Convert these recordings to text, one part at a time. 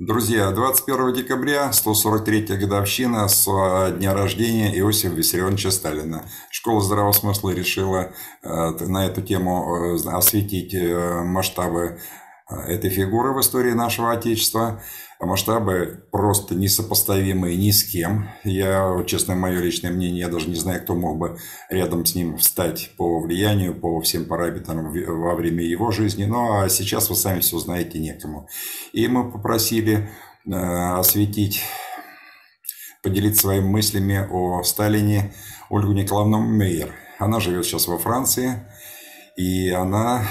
Друзья, 21 декабря, 143-я годовщина с э, дня рождения Иосифа Виссарионовича Сталина. Школа здравого смысла решила э, на эту тему э, осветить масштабы этой фигуры в истории нашего Отечества. Масштабы просто несопоставимые ни с кем. Я, честно, мое личное мнение, я даже не знаю, кто мог бы рядом с ним встать по влиянию, по всем параметрам во время его жизни. Ну, а сейчас вы сами все знаете некому. И мы попросили э, осветить, поделиться своими мыслями о Сталине Ольгу Николаевну Мейер. Она живет сейчас во Франции, и она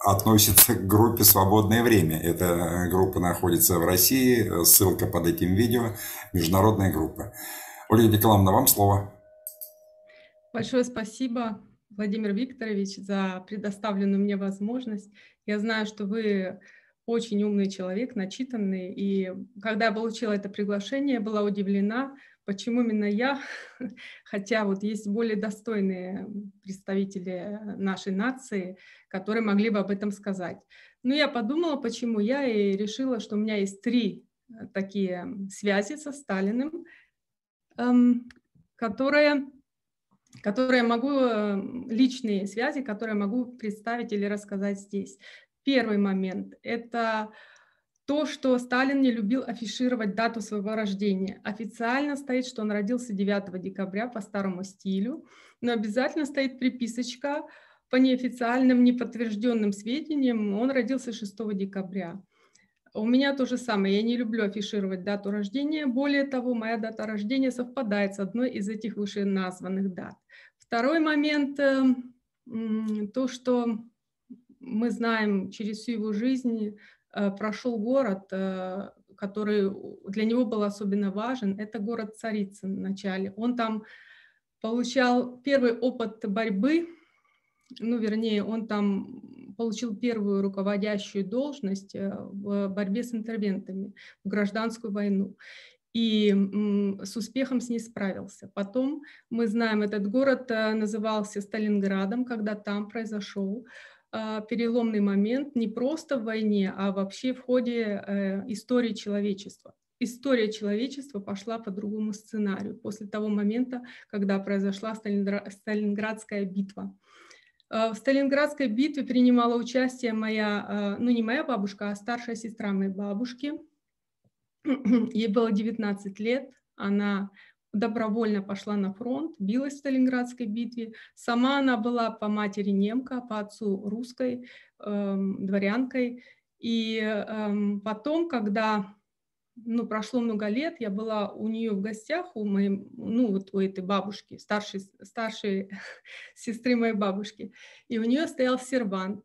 относится к группе «Свободное время». Эта группа находится в России, ссылка под этим видео, международная группа. Ольга Николаевна, вам слово. Большое спасибо, Владимир Викторович, за предоставленную мне возможность. Я знаю, что вы очень умный человек, начитанный, и когда я получила это приглашение, была удивлена, почему именно я, хотя вот есть более достойные представители нашей нации, которые могли бы об этом сказать. Но я подумала, почему я, и решила, что у меня есть три э, такие связи со Сталиным, эм, которые, которые могу, э, личные связи, которые могу представить или рассказать здесь. Первый момент – это то, что Сталин не любил афишировать дату своего рождения. Официально стоит, что он родился 9 декабря по старому стилю, но обязательно стоит приписочка по неофициальным, неподтвержденным сведениям, он родился 6 декабря. У меня то же самое, я не люблю афишировать дату рождения, более того, моя дата рождения совпадает с одной из этих вышеназванных дат. Второй момент, эм, то, что мы знаем через всю его жизнь, Э, прошел город, э, который для него был особенно важен. Это город Царицын вначале. Он там получал первый опыт борьбы, ну, вернее, он там получил первую руководящую должность э, в борьбе с интервентами в гражданскую войну и с успехом с ней справился. Потом мы знаем, этот город назывался Сталинградом, когда там произошел переломный момент не просто в войне, а вообще в ходе э, истории человечества. История человечества пошла по другому сценарию после того момента, когда произошла Сталинградская битва. А, в Сталинградской битве принимала участие моя, а, ну не моя бабушка, а старшая сестра моей бабушки. Ей было 19 лет, она добровольно пошла на фронт, билась в Сталинградской битве. Сама она была по матери немка, по отцу русской, эм, дворянкой. И эм, потом, когда ну, прошло много лет, я была у нее в гостях, у моей, ну, вот у этой бабушки, старшей, старшей сестры моей бабушки, и у нее стоял сервант.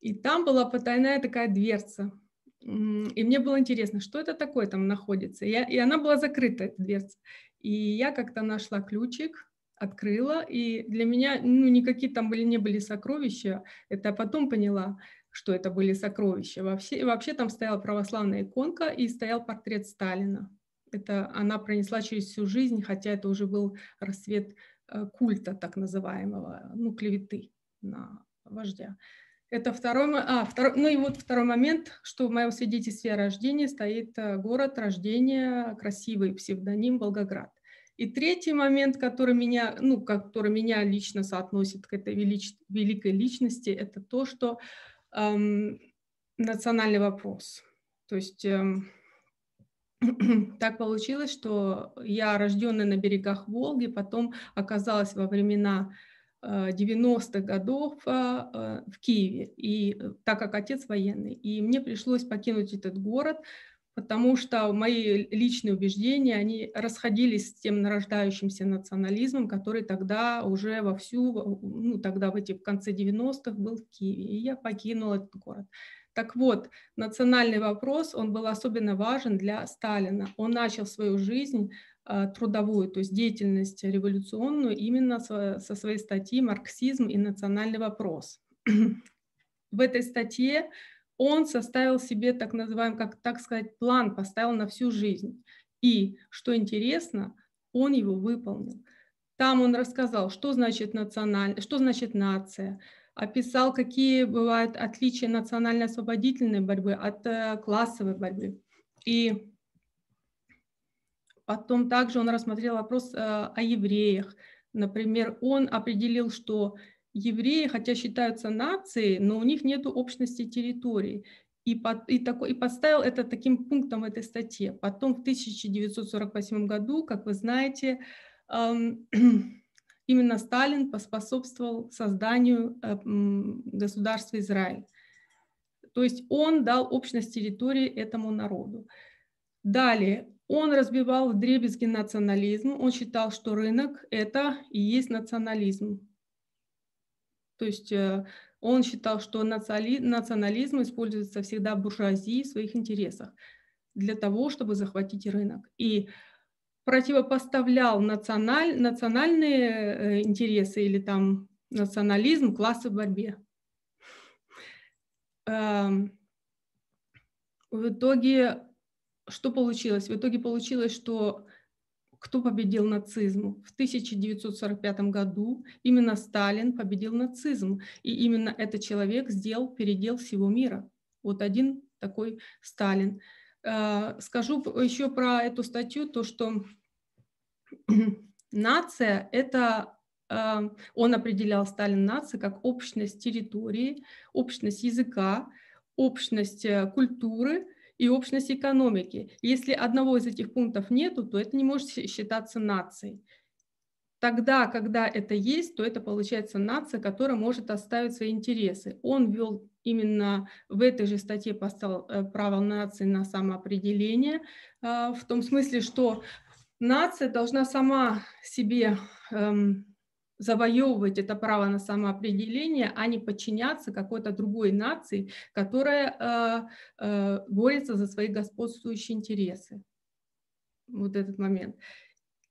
И там была потайная такая дверца. И мне было интересно, что это такое там находится. Я, и она была закрыта, эта дверца. И я как-то нашла ключик, открыла, и для меня ну, никакие там были, не были сокровища. Это я потом поняла, что это были сокровища. Вообще, вообще там стояла православная иконка и стоял портрет Сталина. Это она пронесла через всю жизнь, хотя это уже был рассвет э, культа так называемого, ну, клеветы на вождя. Это второй, а, второй, ну и вот второй момент, что в моем свидетельстве о рождении стоит э, город рождения, красивый псевдоним Волгоград. И третий момент, который меня, ну, который меня лично соотносит к этой велич, великой личности, это то, что эм, национальный вопрос. То есть эм, так получилось, что я, рожденная на берегах Волги, потом оказалась во времена 90-х годов а, а, в Киеве, и э, так как отец военный. И мне пришлось покинуть этот город, потому что мои личные убеждения, они расходились с тем нарождающимся национализмом, который тогда уже вовсю, ну тогда в эти в конце 90-х был в Киеве, и я покинула этот город. Так вот, национальный вопрос, он был особенно важен для Сталина. Он начал свою жизнь трудовую, то есть деятельность революционную именно со, со своей статьи «Марксизм и национальный вопрос». В этой статье он составил себе так называемый, как так сказать, план, поставил на всю жизнь. И, что интересно, он его выполнил. Там он рассказал, что значит националь... что значит нация, описал, какие бывают отличия национально-освободительной борьбы от э, классовой борьбы. И потом также он рассмотрел вопрос э, о евреях. Например, он определил, что евреи, хотя считаются нацией, но у них нет общности территории. И, под, и, такой, и поставил это таким пунктом в этой статье. Потом в 1948 году, как вы знаете, эм, именно Сталин поспособствовал созданию э, государства Израиль. То есть он дал общность территории этому народу. Далее, он разбивал дребезги национализм. Он считал, что рынок – это и есть национализм. То есть э, он считал, что национализм используется всегда буржуазии в своих интересах для того, чтобы захватить рынок. И противопоставлял националь, национальные э, интересы или там национализм классы в борьбе. Эм, в итоге что получилось? В итоге получилось, что кто победил нацизм? В 1945 году именно Сталин победил нацизм. И именно этот человек сделал передел всего мира. Вот один такой Сталин. Э, скажу еще про эту статью, то, что нация – это э, он определял Сталин нации как общность территории, общность языка, общность э, культуры и общность экономики. Если одного из этих пунктов нету, то это не может считаться нацией. Тогда, когда это есть, то это получается нация, которая может оставить свои интересы. Он ввел именно в этой же статье поставил э, право нации на самоопределение, в том смысле, что нация должна сама себе эм, завоевывать это право на самоопределение, а не подчиняться какой-то другой нации, которая э, э, борется за свои господствующие интересы. Вот этот момент.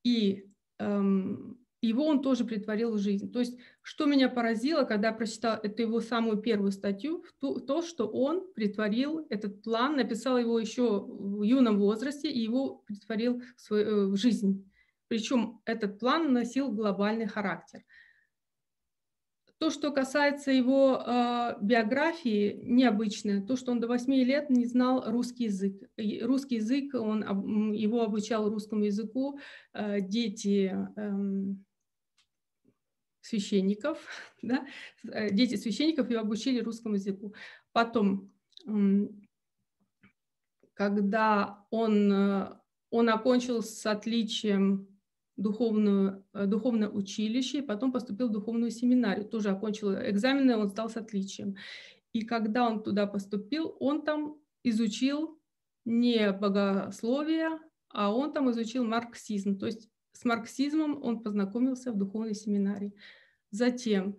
И эм, его он тоже притворил в жизнь. То есть, что меня поразило, когда я прочитала эту его самую первую статью, то, то, что он притворил этот план, написал его еще в юном возрасте и его притворил в, э, жизнь. Причем этот план носил глобальный характер. То, что касается его э, биографии, необычное. То, что он до 8 лет не знал русский язык. Русский язык, он его обучал русскому языку. Э, дети э, священников, да, дети священников его обучили русскому языку. Потом, когда он, э, он окончил с отличием духовную, э, духовное училище, потом поступил в духовную семинарию, тоже окончил экзамены, он стал с отличием. И когда он туда поступил, он там изучил не богословие, а он там изучил марксизм, то есть с марксизмом он познакомился в духовной семинарии. Затем,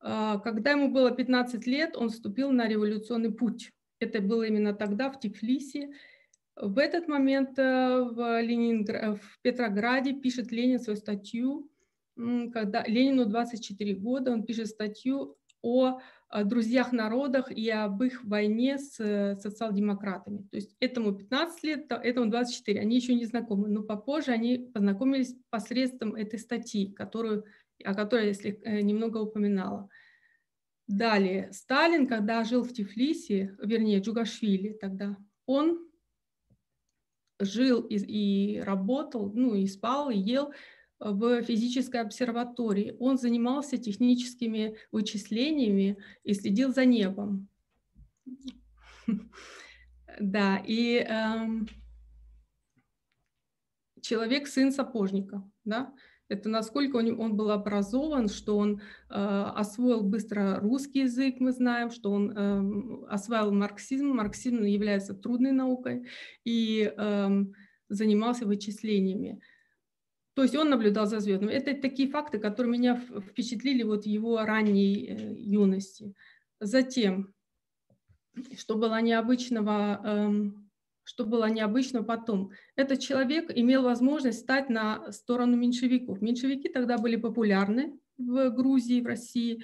а, когда ему было 15 лет, он вступил на революционный путь. Это было именно тогда, в Тифлисе. В этот момент э, в, Ленингр... в Петрограде пишет Ленин свою статью, когда Ленину 24 года, он пишет статью о друзьях народах и об их войне с э, социал-демократами. То есть этому 15 лет, этому 24, они еще не знакомы, но попозже они познакомились посредством этой статьи, которую, о которой я если, э, немного упоминала. Далее, Сталин, когда жил в Тифлисе, вернее, Джугашвили тогда, он жил и, и работал, ну и спал, и ел в физической обсерватории. Он занимался техническими вычислениями и следил за небом. Да, и эм, человек сын сапожника, да, это насколько он, он был образован, что он э, освоил быстро русский язык, мы знаем, что он э, освоил марксизм. Марксизм является трудной наукой и э, занимался вычислениями. То есть он наблюдал за звездами. Это такие факты, которые меня впечатлили вот его ранней э, юности. Затем, что было необычного, эм, что было необычно потом, этот человек имел возможность стать на сторону меньшевиков. Меньшевики тогда были популярны в Грузии, в России.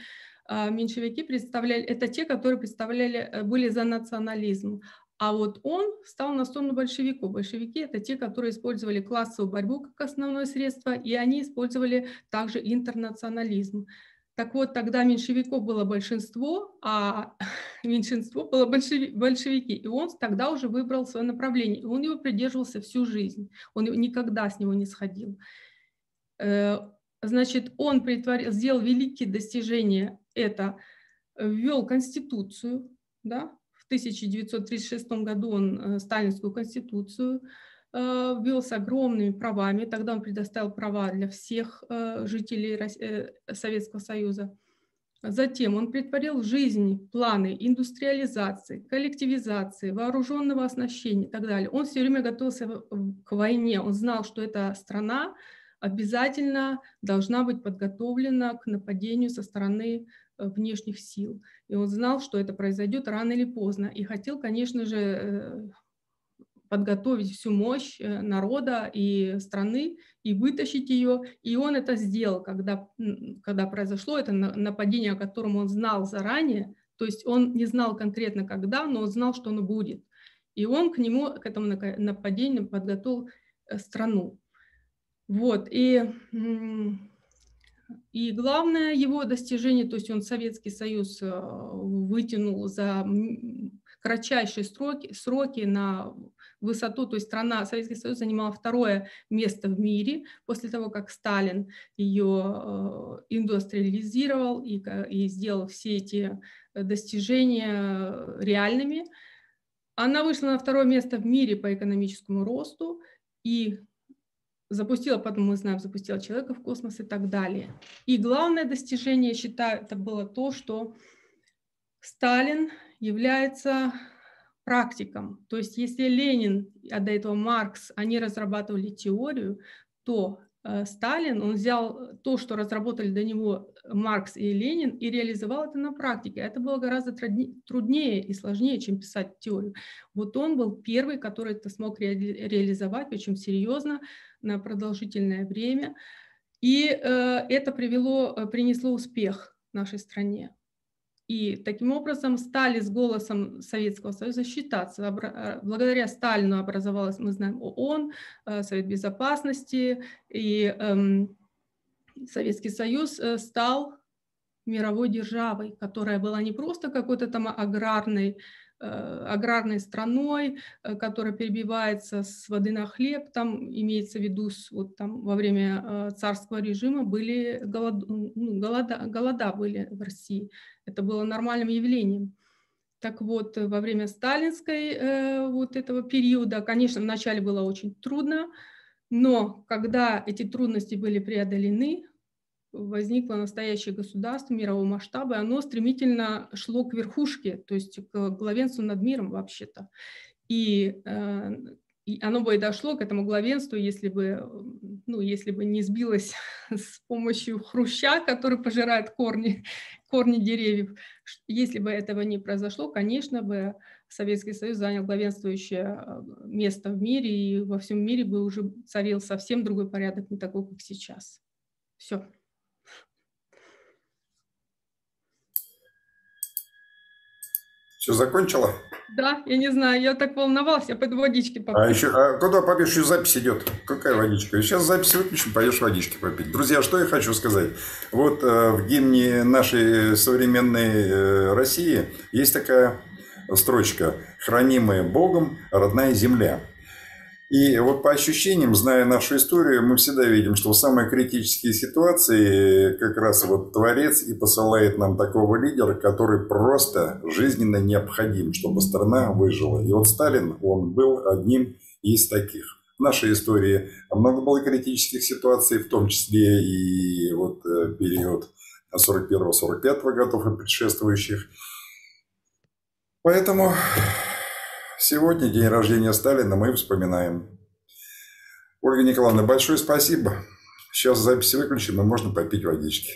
А меньшевики представляли, это те, которые представляли, э, были за национализм. А вот он встал на сторону большевиков. Большевики – это те, которые использовали классовую борьбу как основное средство, и они использовали также интернационализм. Так вот, тогда меньшевиков было большинство, а меньшинство было большевики. И он тогда уже выбрал свое направление. И он его придерживался всю жизнь. Он никогда с него не сходил. Э, значит, он притворил, сделал великие достижения. Это ввел конституцию, да, в 1936 году он э, сталинскую конституцию Э, ввел с огромными правами. Тогда он предоставил права для всех э, жителей э, Советского Союза. Затем он притворил в жизнь планы индустриализации, коллективизации, вооруженного оснащения и так далее. Он все время готовился к войне. Он знал, что эта страна обязательно должна быть подготовлена к нападению со стороны внешних сил. И он знал, что это произойдет рано или поздно. И хотел, конечно же, подготовить всю мощь э, народа и страны и вытащить ее. И он это сделал, когда, когда произошло это нападение, о котором он знал заранее. То есть он не знал конкретно когда, но он знал, что оно будет. И он к нему, к этому нападению подготовил э, страну. Вот. И, и главное его достижение, то есть он Советский Союз э, вытянул за кратчайшие сроки, сроки на высоту, то есть страна, Советский Союз занимал второе место в мире после того, как Сталин ее э, индустриализировал и, и сделал все эти достижения реальными. Она вышла на второе место в мире по экономическому росту и запустила, потом мы знаем, запустила человека в космос и так далее. И главное достижение, я считаю, это было то, что Сталин является практикам. То есть если Ленин, а до этого Маркс, они разрабатывали теорию, то э, Сталин, он взял то, что разработали до него Маркс и Ленин, и реализовал это на практике. Это было гораздо труднее и сложнее, чем писать теорию. Вот он был первый, который это смог ре реализовать, причем серьезно, на продолжительное время. И э, это привело, э, принесло успех нашей стране. И таким образом стали с голосом Советского Союза считаться. Э, благодаря Сталину образовалась, мы знаем, ООН, э, Совет Безопасности, и эм, Советский Союз э, стал мировой державой, которая была не просто какой-то там аграрной аграрной страной, э, которая перебивается с воды на хлеб, там имеется в виду, вот там во время э, царского режима были голод, ну, голода, голода были в России. Это было нормальным явлением. Так вот, во время сталинской вот этого периода, конечно, вначале было очень трудно, но когда эти трудности были преодолены, возникло настоящее государство мирового масштаба, и оно стремительно шло к верхушке, то есть к главенству над миром вообще-то. И, э, и оно бы и дошло к этому главенству, если бы, ну, если бы не сбилось с помощью хруща, который пожирает корни, корни деревьев. Если бы этого не произошло, конечно бы Советский Союз занял главенствующее э, место в мире, и во всем мире бы уже царил совсем другой порядок, не такой, как сейчас. Все. Все закончила? Да, я не знаю, я так волновался, я пойду водички попить. А еще, а куда попьешь? Еще запись идет. Какая водичка? Сейчас запись выключим, пойдешь водички попить. Друзья, что я хочу сказать. Вот э, в гимне нашей современной э, России есть такая строчка «Хранимая Богом родная земля». И вот по ощущениям, зная нашу историю, мы всегда видим, что в самые критические ситуации как раз вот Творец и посылает нам такого лидера, который просто жизненно необходим, чтобы страна выжила. И вот Сталин, он был одним из таких. В нашей истории много было критических ситуаций, в том числе и вот э, период 41-45 годов и предшествующих. Поэтому Сегодня день рождения Сталина мы вспоминаем. Ольга Николаевна, большое спасибо. Сейчас запись выключим, и можно попить водички.